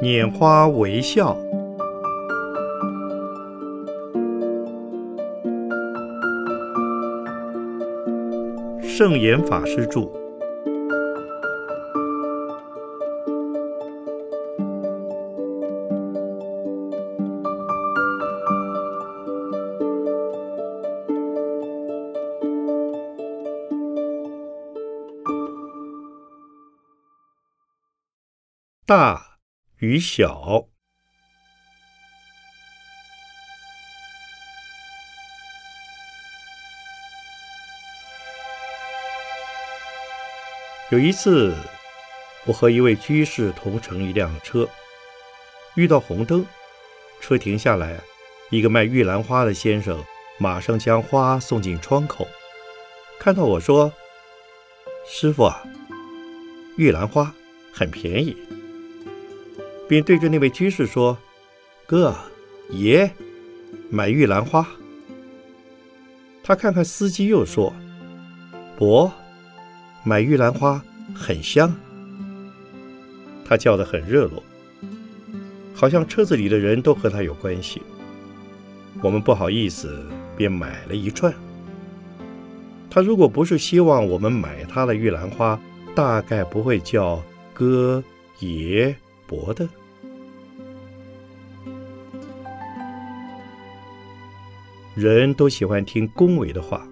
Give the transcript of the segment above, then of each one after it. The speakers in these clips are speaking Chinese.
拈花微笑。圣严法师著。大与小，有一次，我和一位居士同乘一辆车，遇到红灯，车停下来，一个卖玉兰花的先生马上将花送进窗口，看到我说：“师傅啊，玉兰花很便宜。”便对着那位居士说：“哥，爷，买玉兰花。”他看看司机，又说：“伯，买玉兰花很香。”他叫得很热络，好像车子里的人都和他有关系。我们不好意思，便买了一串。他如果不是希望我们买他的玉兰花，大概不会叫哥、爷、伯的。人都喜欢听恭维的话，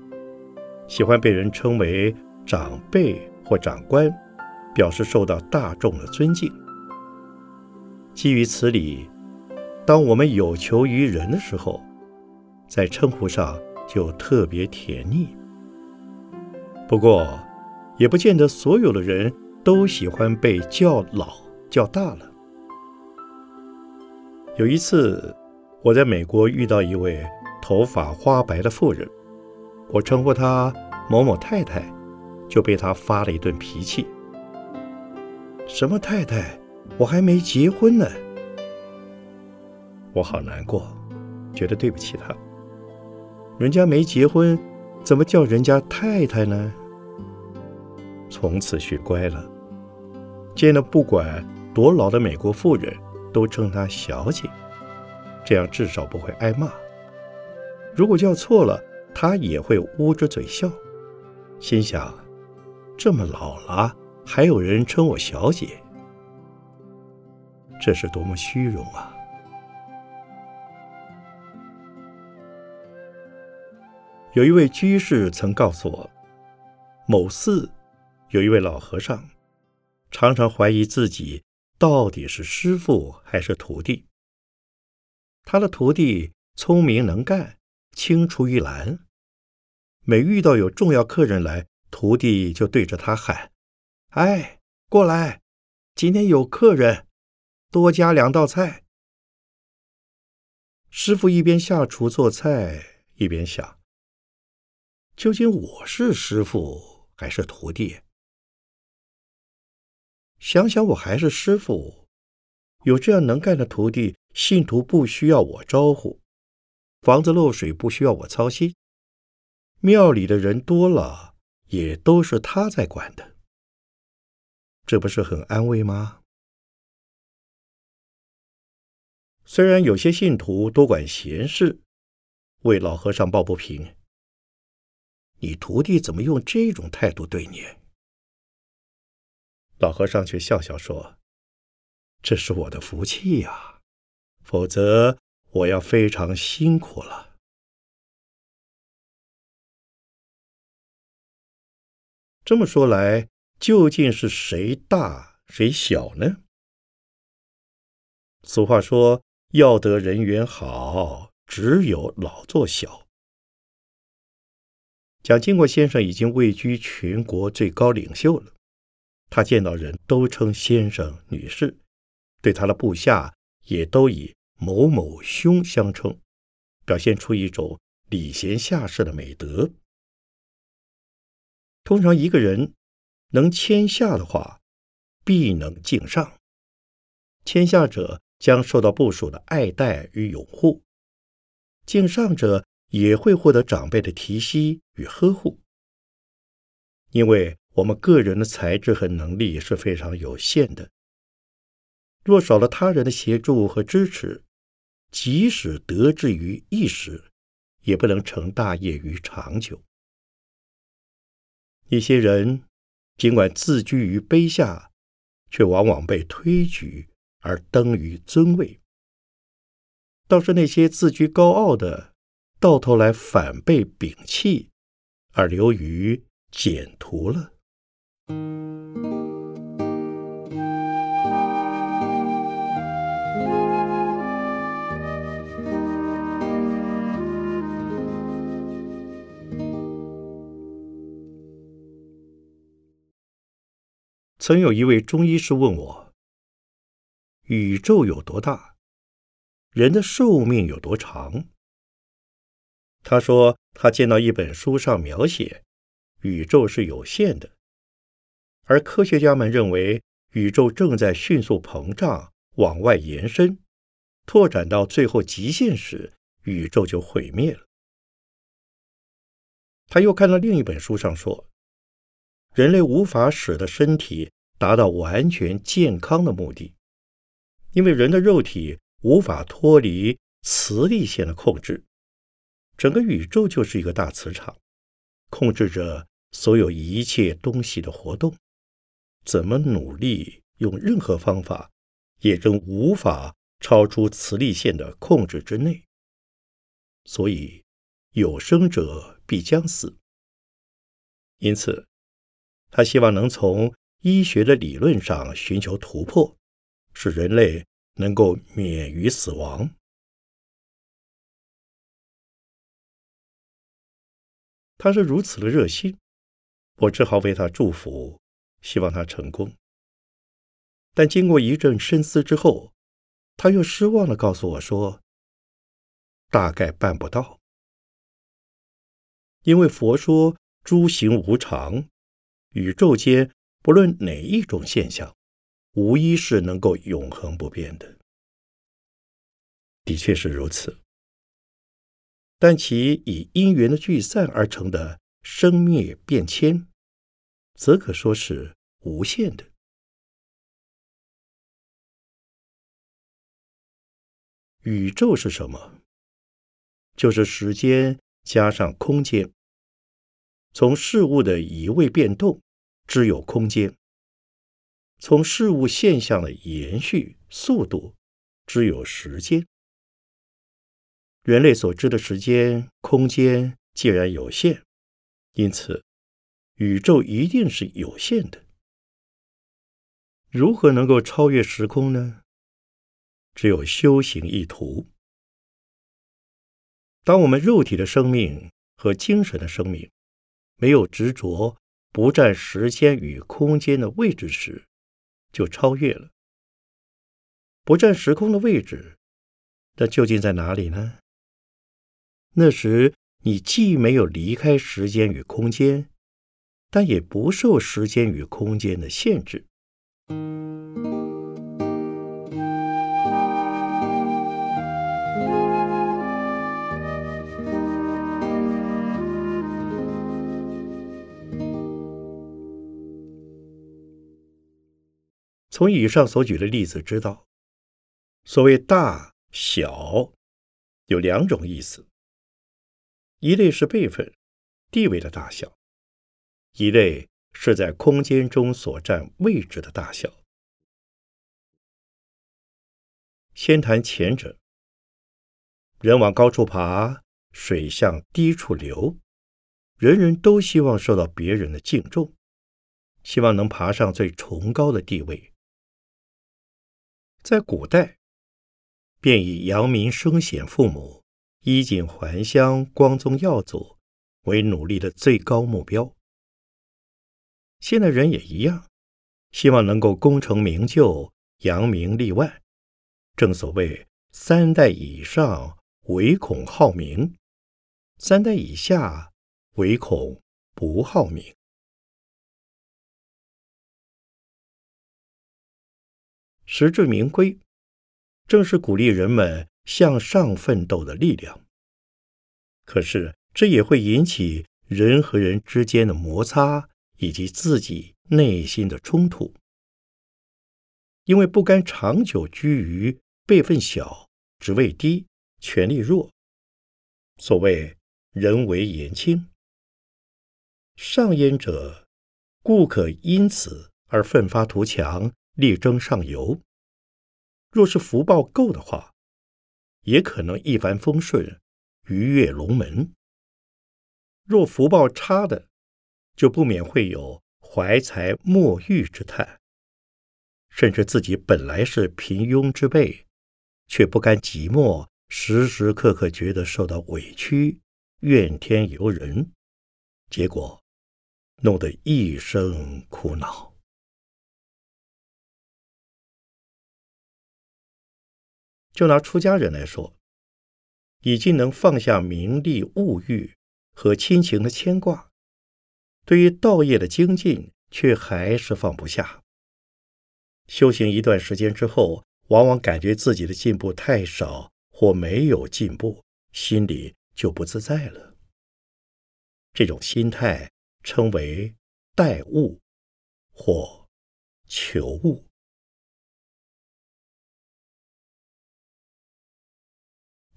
喜欢被人称为长辈或长官，表示受到大众的尊敬。基于此理，当我们有求于人的时候，在称呼上就特别甜腻。不过，也不见得所有的人都喜欢被叫老叫大了。有一次，我在美国遇到一位。头发花白的妇人，我称呼她某某太太，就被她发了一顿脾气。什么太太？我还没结婚呢！我好难过，觉得对不起她。人家没结婚，怎么叫人家太太呢？从此学乖了，见了不管多老的美国妇人都称她小姐，这样至少不会挨骂。如果叫错了，他也会捂着嘴笑，心想：这么老了，还有人称我小姐，这是多么虚荣啊！有一位居士曾告诉我，某寺有一位老和尚，常常怀疑自己到底是师傅还是徒弟。他的徒弟聪明能干。青出于蓝。每遇到有重要客人来，徒弟就对着他喊：“哎，过来，今天有客人，多加两道菜。”师傅一边下厨做菜，一边想：究竟我是师傅还是徒弟？想想我还是师傅，有这样能干的徒弟，信徒不需要我招呼。房子漏水不需要我操心，庙里的人多了也都是他在管的，这不是很安慰吗？虽然有些信徒多管闲事，为老和尚抱不平，你徒弟怎么用这种态度对你？老和尚却笑笑说：“这是我的福气呀，否则。”我要非常辛苦了。这么说来，究竟是谁大谁小呢？俗话说：“要得人缘好，只有老做小。”蒋经国先生已经位居全国最高领袖了，他见到人都称先生、女士，对他的部下也都以。某某兄相称，表现出一种礼贤下士的美德。通常一个人能谦下的话，必能敬上。谦下者将受到部属的爱戴与拥护，敬上者也会获得长辈的提携与呵护。因为我们个人的才智和能力是非常有限的。若少了他人的协助和支持，即使得志于一时，也不能成大业于长久。一些人尽管自居于卑下，却往往被推举而登于尊位；倒是那些自居高傲的，到头来反被摒弃，而流于简途了。曾有一位中医师问我：“宇宙有多大？人的寿命有多长？”他说：“他见到一本书上描写，宇宙是有限的，而科学家们认为宇宙正在迅速膨胀，往外延伸，拓展到最后极限时，宇宙就毁灭了。”他又看到另一本书上说，人类无法使得身体。达到完全健康的目的，因为人的肉体无法脱离磁力线的控制，整个宇宙就是一个大磁场，控制着所有一切东西的活动。怎么努力用任何方法，也仍无法超出磁力线的控制之内。所以，有生者必将死。因此，他希望能从。医学的理论上寻求突破，使人类能够免于死亡。他是如此的热心，我只好为他祝福，希望他成功。但经过一阵深思之后，他又失望的告诉我说：“大概办不到，因为佛说诸行无常，宇宙间。”不论哪一种现象，无一是能够永恒不变的。的确是如此，但其以因缘的聚散而成的生灭变迁，则可说是无限的。宇宙是什么？就是时间加上空间，从事物的移位变动。只有空间，从事物现象的延续速度，只有时间。人类所知的时间、空间既然有限，因此宇宙一定是有限的。如何能够超越时空呢？只有修行一途。当我们肉体的生命和精神的生命没有执着。不占时间与空间的位置时，就超越了；不占时空的位置，那究竟在哪里呢？那时你既没有离开时间与空间，但也不受时间与空间的限制。从以上所举的例子知道，所谓大小有两种意思：一类是辈分、地位的大小；一类是在空间中所占位置的大小。先谈前者，人往高处爬，水向低处流，人人都希望受到别人的敬重，希望能爬上最崇高的地位。在古代，便以扬名声显父母、衣锦还乡、光宗耀祖为努力的最高目标。现代人也一样，希望能够功成名就、扬名立万。正所谓三代以上唯恐好名，三代以下唯恐不好名。实至名归，正是鼓励人们向上奋斗的力量。可是，这也会引起人和人之间的摩擦，以及自己内心的冲突。因为不甘长久居于辈分小、职位低、权力弱。所谓人为言轻，上焉者故可因此而奋发图强，力争上游。若是福报够的话，也可能一帆风顺，鱼跃龙门。若福报差的，就不免会有怀才莫遇之叹。甚至自己本来是平庸之辈，却不甘寂寞，时时刻刻觉得受到委屈，怨天尤人，结果弄得一生苦恼。就拿出家人来说，已经能放下名利物欲和亲情的牵挂，对于道业的精进，却还是放不下。修行一段时间之后，往往感觉自己的进步太少或没有进步，心里就不自在了。这种心态称为待物或求物。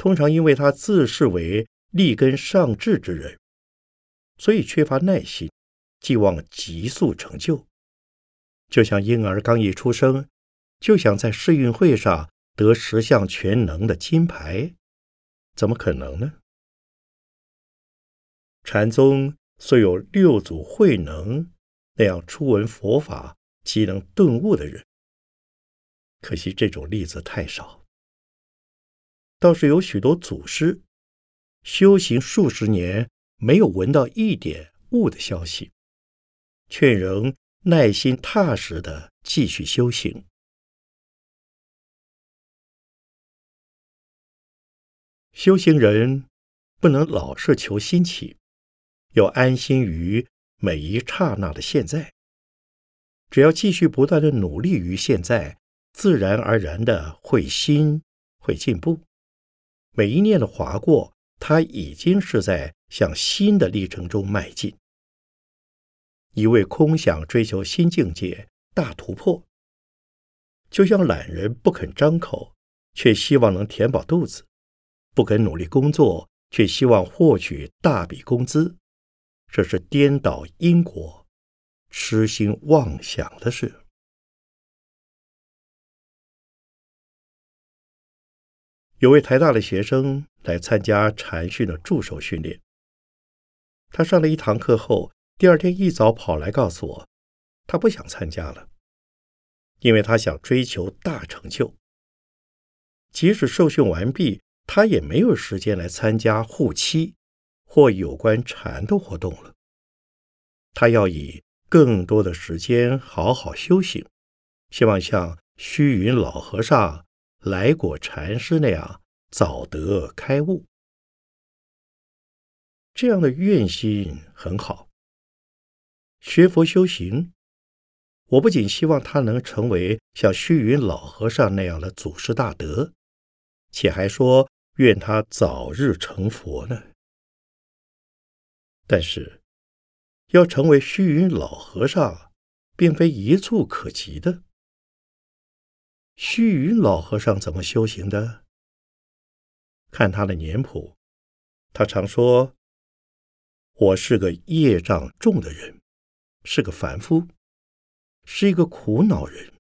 通常因为他自视为立根上智之人，所以缺乏耐心，寄望急速成就。就像婴儿刚一出生，就想在世运会上得十项全能的金牌，怎么可能呢？禅宗虽有六祖慧能那样初闻佛法即能顿悟的人，可惜这种例子太少。倒是有许多祖师修行数十年，没有闻到一点悟的消息，却仍。耐心踏实的继续修行。修行人不能老是求新奇，要安心于每一刹那的现在。只要继续不断的努力于现在，自然而然的会新会进步。每一念的划过，他已经是在向新的历程中迈进。一味空想追求新境界、大突破，就像懒人不肯张口，却希望能填饱肚子；不肯努力工作，却希望获取大笔工资。这是颠倒因果、痴心妄想的事。有位台大的学生来参加禅训的助手训练，他上了一堂课后。第二天一早跑来告诉我，他不想参加了，因为他想追求大成就。即使受训完毕，他也没有时间来参加护期或有关禅的活动了。他要以更多的时间好好修行，希望像虚云老和尚、来果禅师那样早得开悟。这样的愿心很好。学佛修行，我不仅希望他能成为像虚云老和尚那样的祖师大德，且还说愿他早日成佛呢。但是，要成为虚云老和尚，并非一蹴可及的。虚云老和尚怎么修行的？看他的年谱，他常说：“我是个业障重的人。”是个凡夫，是一个苦恼人，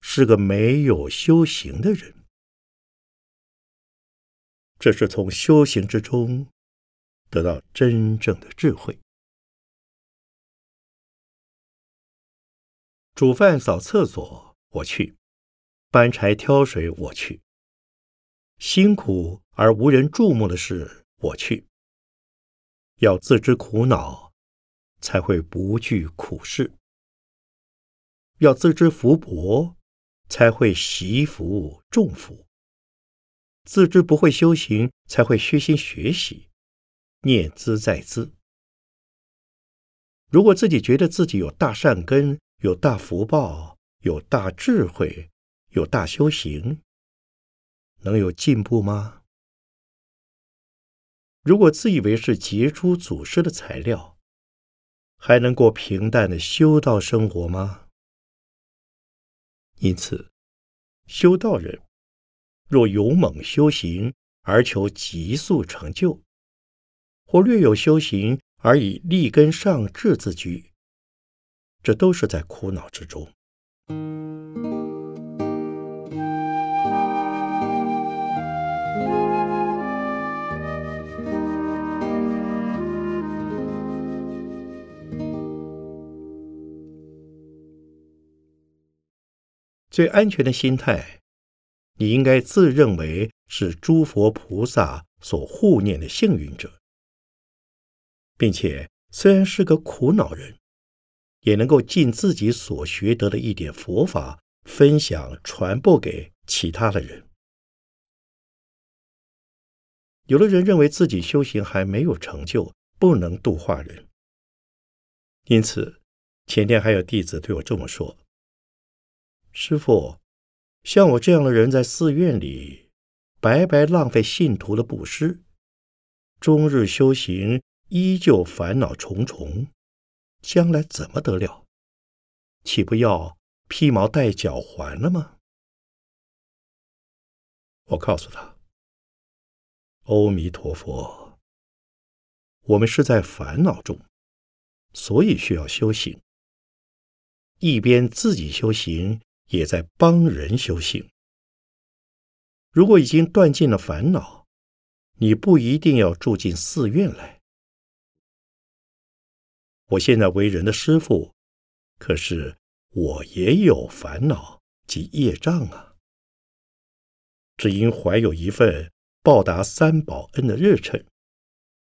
是个没有修行的人。这是从修行之中得到真正的智慧。煮饭、扫厕所，我去；搬柴、挑水，我去；辛苦而无人注目的事，我去。要自知苦恼。才会不惧苦事，要自知福薄，才会习福重福；自知不会修行，才会虚心学习，念兹在兹。如果自己觉得自己有大善根、有大福报、有大智慧、有大修行，能有进步吗？如果自以为是杰出祖师的材料，还能过平淡的修道生活吗？因此，修道人若勇猛修行而求急速成就，或略有修行而以立根上智自居，这都是在苦恼之中。最安全的心态，你应该自认为是诸佛菩萨所护念的幸运者，并且虽然是个苦恼人，也能够尽自己所学得的一点佛法分享传播给其他的人。有的人认为自己修行还没有成就，不能度化人，因此前天还有弟子对我这么说。师傅，像我这样的人在寺院里白白浪费信徒的布施，终日修行依旧烦恼重重，将来怎么得了？岂不要披毛戴脚还了吗？我告诉他：“阿弥陀佛，我们是在烦恼中，所以需要修行，一边自己修行。”也在帮人修行。如果已经断尽了烦恼，你不一定要住进寺院来。我现在为人的师傅，可是我也有烦恼及业障啊。只因怀有一份报答三宝恩的热忱，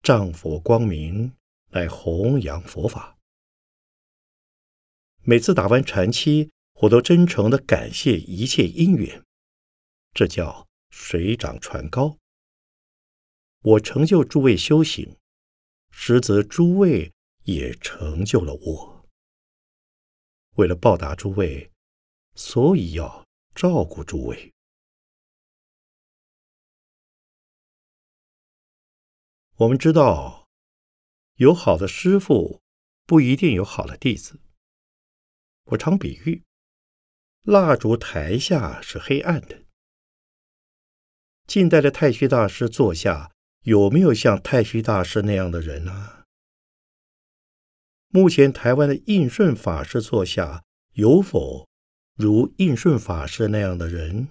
丈佛光明来弘扬佛法。每次打完禅期。我都真诚的感谢一切因缘，这叫水涨船高。我成就诸位修行，实则诸位也成就了我。为了报答诸位，所以要照顾诸位。我们知道，有好的师傅，不一定有好的弟子。我常比喻。蜡烛台下是黑暗的。近代的太虚大师座下有没有像太虚大师那样的人呢？目前台湾的应顺法师座下有否如应顺法师那样的人？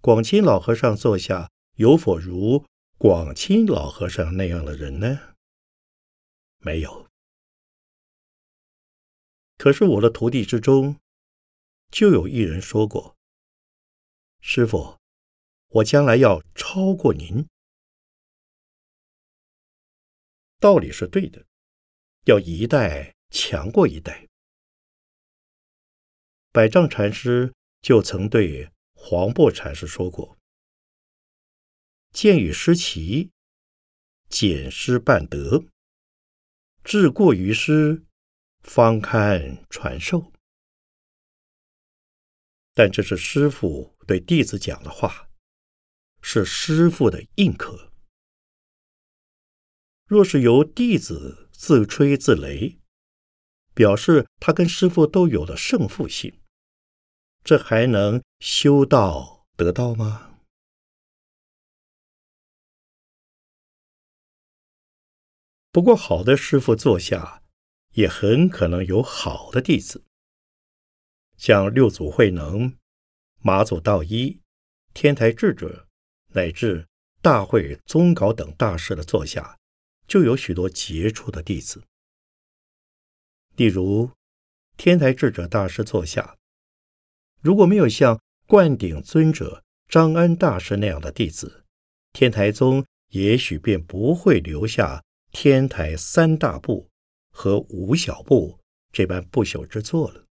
广清老和尚座下有否如广清老和尚那样的人呢？没有。可是我的徒弟之中。就有一人说过：“师傅，我将来要超过您。”道理是对的，要一代强过一代。百丈禅师就曾对黄檗禅师说过：“见与师齐，减师半德，志过于师，方堪传授。”但这是师傅对弟子讲的话，是师傅的印可。若是由弟子自吹自擂，表示他跟师傅都有了胜负心，这还能修道得道吗？不过，好的师傅座下，也很可能有好的弟子。像六祖慧能、马祖道一、天台智者，乃至大会宗稿等大师的座下，就有许多杰出的弟子。例如，天台智者大师座下，如果没有像灌顶尊者、张安大师那样的弟子，天台宗也许便不会留下天台三大部和五小部这般不朽之作了。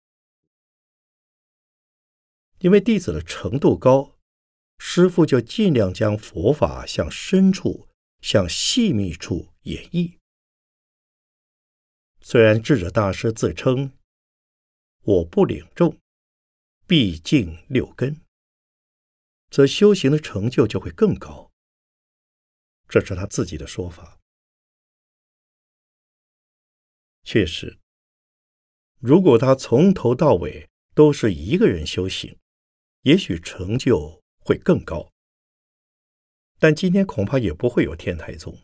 因为弟子的程度高，师傅就尽量将佛法向深处、向细密处演绎。虽然智者大师自称“我不领众，毕竟六根”，则修行的成就就会更高。这是他自己的说法。确实，如果他从头到尾，都是一个人修行，也许成就会更高。但今天恐怕也不会有天台宗，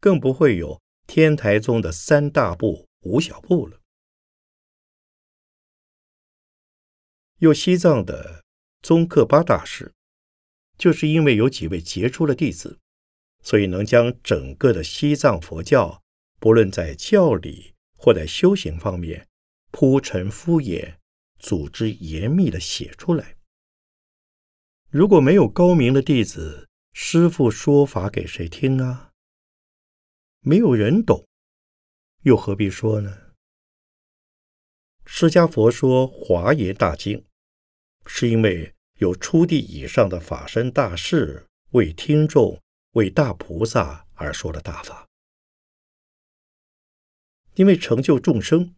更不会有天台宗的三大部、五小部了。有西藏的宗喀巴大师，就是因为有几位杰出的弟子，所以能将整个的西藏佛教，不论在教理或在修行方面，铺陈敷衍、组织严密的写出来。如果没有高明的弟子，师傅说法给谁听啊？没有人懂，又何必说呢？释迦佛说《华严大经》，是因为有初地以上的法身大士为听众、为大菩萨而说的大法。因为成就众生，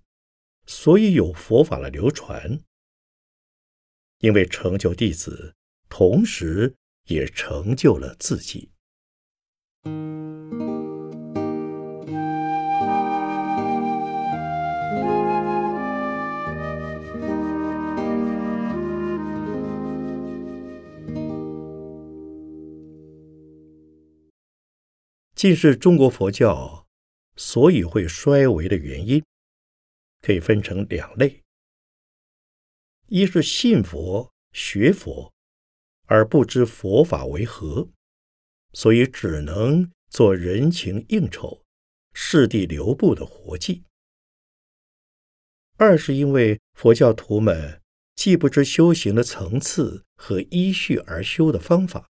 所以有佛法的流传。因为成就弟子，同时。也成就了自己。近是中国佛教所以会衰微的原因，可以分成两类：一是信佛、学佛。而不知佛法为何，所以只能做人情应酬、世地流布的活计。二是因为佛教徒们既不知修行的层次和依序而修的方法，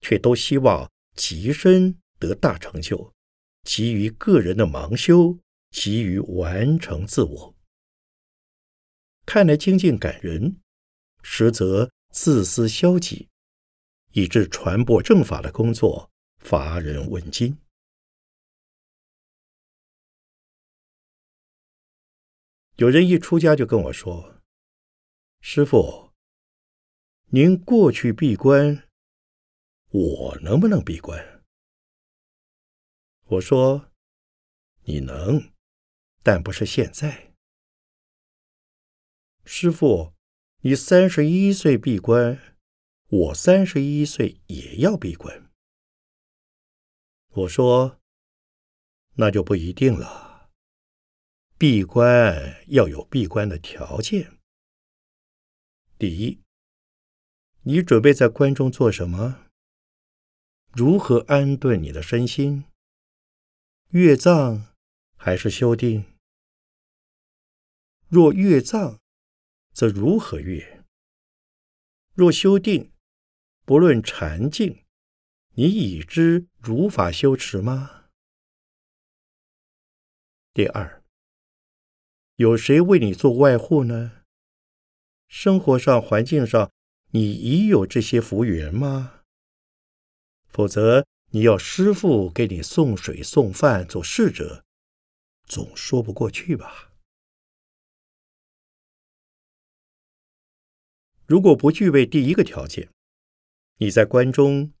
却都希望极身得大成就，急于个人的盲修，急于完成自我。看来精进感人，实则。自私消极，以致传播正法的工作乏人问津。有人一出家就跟我说：“师傅，您过去闭关，我能不能闭关？”我说：“你能，但不是现在。”师傅。你三十一岁闭关，我三十一岁也要闭关。我说，那就不一定了。闭关要有闭关的条件。第一，你准备在关中做什么？如何安顿你的身心？阅藏还是修定？若阅藏。则如何悦？若修定，不论禅境，你已知如法修持吗？第二，有谁为你做外护呢？生活上、环境上，你已有这些福缘吗？否则，你要师傅给你送水送饭做侍者，总说不过去吧？如果不具备第一个条件，你在关中，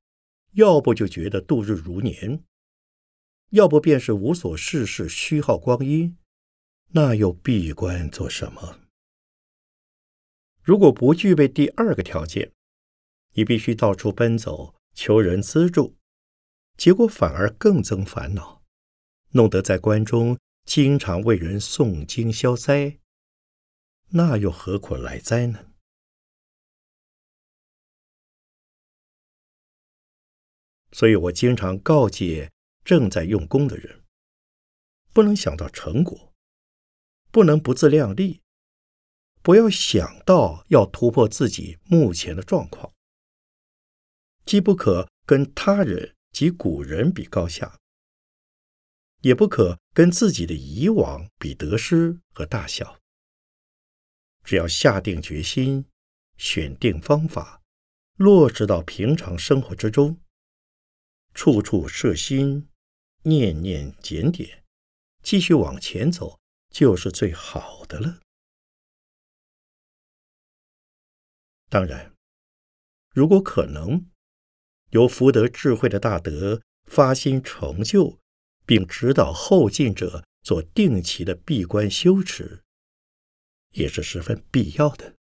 要不就觉得度日如年，要不便是无所事事，虚耗光阴，那又闭关做什么？如果不具备第二个条件，你必须到处奔走，求人资助，结果反而更增烦恼，弄得在关中经常为人诵经消灾，那又何苦来哉呢？所以我经常告诫正在用功的人，不能想到成果，不能不自量力，不要想到要突破自己目前的状况，既不可跟他人及古人比高下，也不可跟自己的以往比得失和大小。只要下定决心，选定方法，落实到平常生活之中。处处摄心，念念检点，继续往前走，就是最好的了。当然，如果可能，由福德智慧的大德发心成就，并指导后进者做定期的闭关修持，也是十分必要的。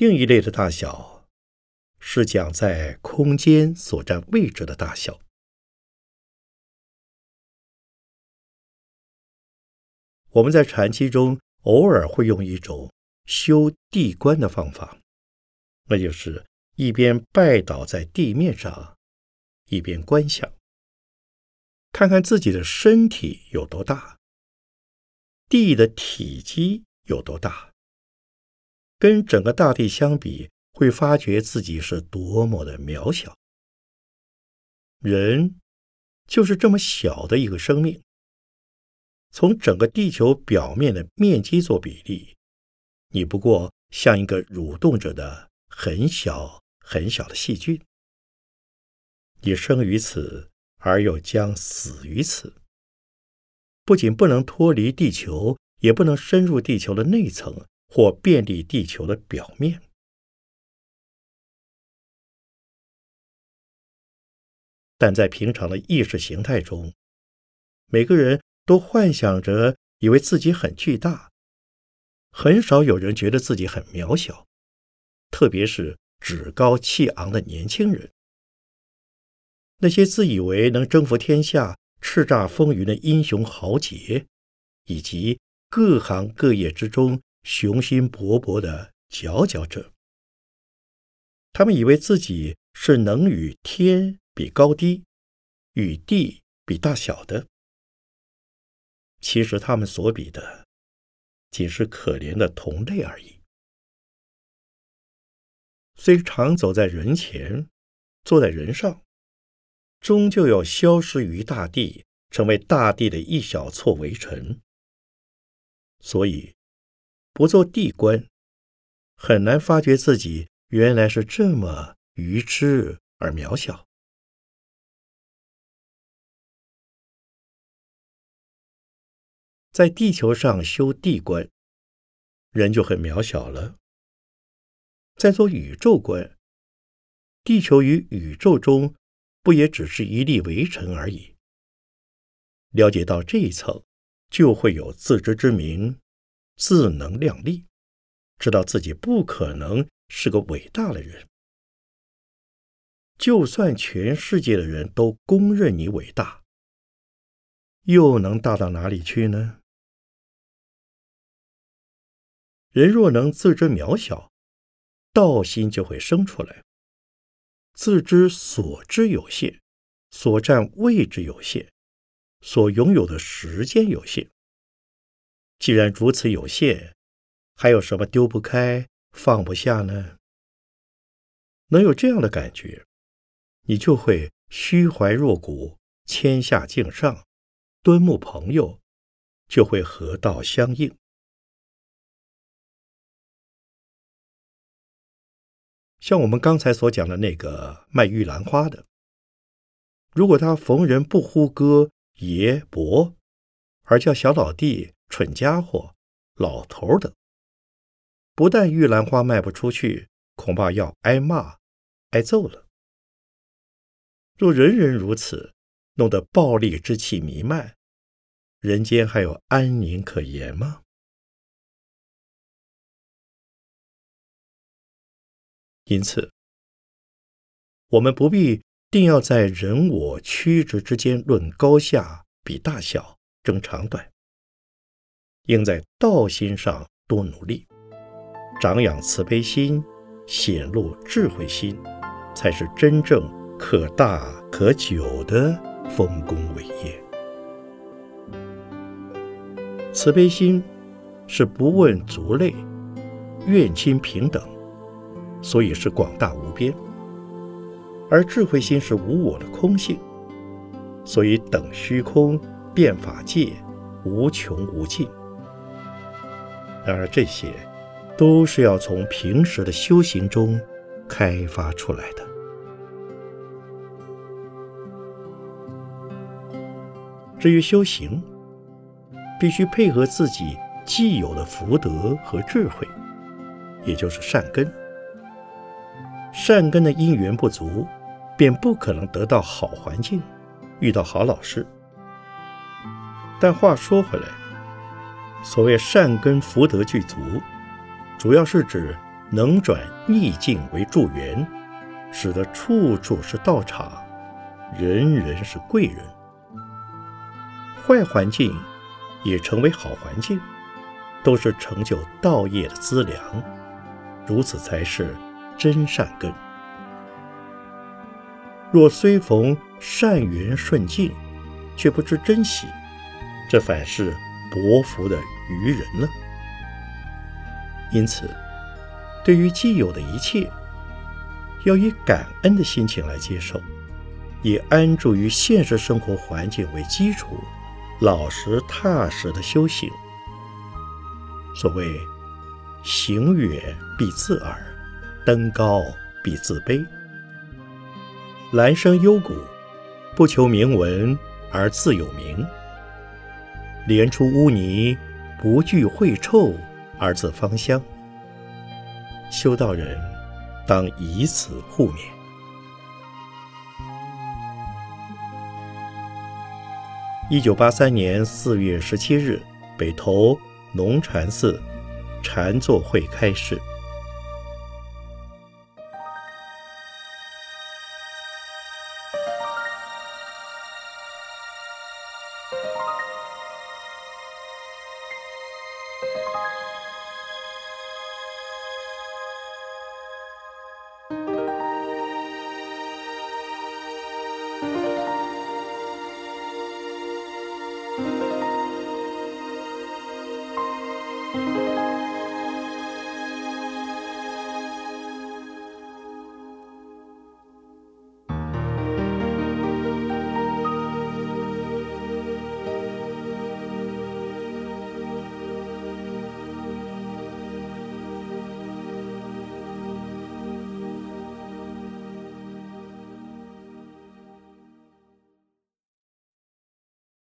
另一类的大小，是讲在空间所占位置的大小。我们在禅期中偶尔会用一种修地观的方法，那就是一边拜倒在地面上，一边观想，看看自己的身体有多大，地的体积有多大。跟整个大地相比，会发觉自己是多么的渺小。人就是这么小的一个生命，从整个地球表面的面积做比例，你不过像一个蠕动着的很小很小的细菌。你生于此，而又将死于此。不仅不能脱离地球，也不能深入地球的内层。或便利地球的表面，但在平常的意识形态中，每个人都幻想着以为自己很巨大，很少有人觉得自己很渺小，特别是趾高气昂的年轻人。那些自以为能征服天下、叱咤风云的英雄豪杰，以及各行各业之中。雄心勃勃的佼佼者，他们以为自己是能与天比高低，与地比大小的。其实他们所比的，仅是可怜的同类而已。虽常走在人前，坐在人上，终究要消失于大地，成为大地的一小撮微尘。所以。不做地观，很难发觉自己原来是这么愚痴而渺小。在地球上修地观，人就很渺小了。在做宇宙观，地球与宇宙中不也只是一粒微尘而已？了解到这一层，就会有自知之明。自能量力，知道自己不可能是个伟大的人。就算全世界的人都公认你伟大，又能大到哪里去呢？人若能自知渺小，道心就会生出来。自知所知有限，所占位置有限，所拥有的时间有限。既然如此有限，还有什么丢不开、放不下呢？能有这样的感觉，你就会虚怀若谷、谦下敬上、敦睦朋友，就会合道相应。像我们刚才所讲的那个卖玉兰花的，如果他逢人不呼哥爷伯，而叫小老弟。蠢家伙，老头的，不但玉兰花卖不出去，恐怕要挨骂、挨揍了。若人人如此，弄得暴力之气弥漫，人间还有安宁可言吗？因此，我们不必定要在人我曲直之间论高下、比大小、争长短。应在道心上多努力，长养慈悲心，显露智慧心，才是真正可大可久的丰功伟业。慈悲心是不问族类，愿亲平等，所以是广大无边；而智慧心是无我的空性，所以等虚空变法界，无穷无尽。然而，这些都是要从平时的修行中开发出来的。至于修行，必须配合自己既有的福德和智慧，也就是善根。善根的因缘不足，便不可能得到好环境，遇到好老师。但话说回来，所谓善根福德具足，主要是指能转逆境为助缘，使得处处是道场，人人是贵人。坏环境也成为好环境，都是成就道业的资粮，如此才是。真善根，若虽逢善缘顺境，却不知珍惜，这反是薄福的愚人了。因此，对于既有的一切，要以感恩的心情来接受，以安住于现实生活环境为基础，老实踏实的修行。所谓“行远必自耳”。登高必自卑，兰生幽谷，不求名闻而自有名；莲出污泥，不惧秽臭而自芳香。修道人当以此互勉。一九八三年四月十七日，北投龙禅寺禅坐会开示。